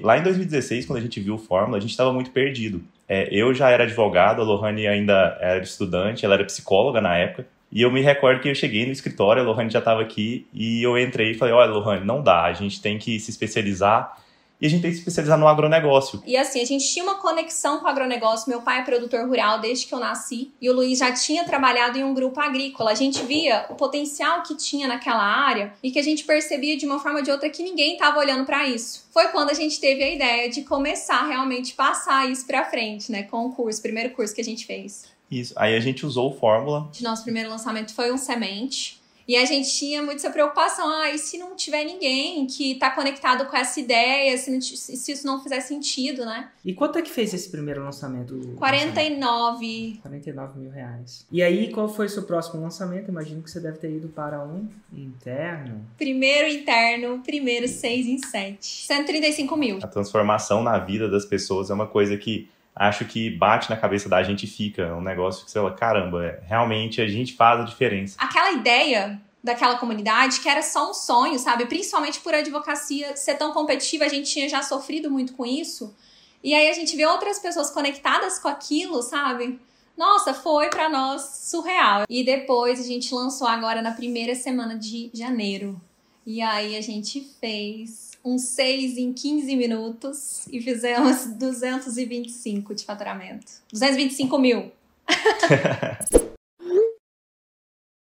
Lá em 2016, quando a gente viu o Fórmula, a gente estava muito perdido. É, eu já era advogado, a Lohane ainda era estudante, ela era psicóloga na época. E eu me recordo que eu cheguei no escritório, a Lohane já estava aqui, e eu entrei e falei: olha, Lohane, não dá, a gente tem que se especializar e a gente tem que se especializar no agronegócio. E assim, a gente tinha uma conexão com o agronegócio. Meu pai é produtor rural desde que eu nasci e o Luiz já tinha trabalhado em um grupo agrícola. A gente via o potencial que tinha naquela área e que a gente percebia de uma forma ou de outra que ninguém estava olhando para isso. Foi quando a gente teve a ideia de começar realmente passar isso para frente, né, com o curso, primeiro curso que a gente fez. Isso. Aí a gente usou o Fórmula. Nosso primeiro lançamento foi um semente. E a gente tinha muito essa preocupação, ah, e se não tiver ninguém que está conectado com essa ideia, se, não, se, isso não fizer sentido, né? E quanto é que fez esse primeiro lançamento? 49. 49 mil reais. E aí, qual foi o seu próximo lançamento? Imagino que você deve ter ido para um interno. Primeiro interno, primeiro seis em sete. 135 mil. A transformação na vida das pessoas é uma coisa que acho que bate na cabeça da gente e fica. É um negócio que você fala, caramba, é, realmente a gente faz a diferença. Aquela ideia daquela comunidade que era só um sonho, sabe? Principalmente por advocacia ser tão competitiva, a gente tinha já sofrido muito com isso. E aí a gente vê outras pessoas conectadas com aquilo, sabe? Nossa, foi para nós surreal. E depois a gente lançou agora na primeira semana de janeiro. E aí a gente fez um 6 em 15 minutos e fizemos 225 de faturamento. 225 mil.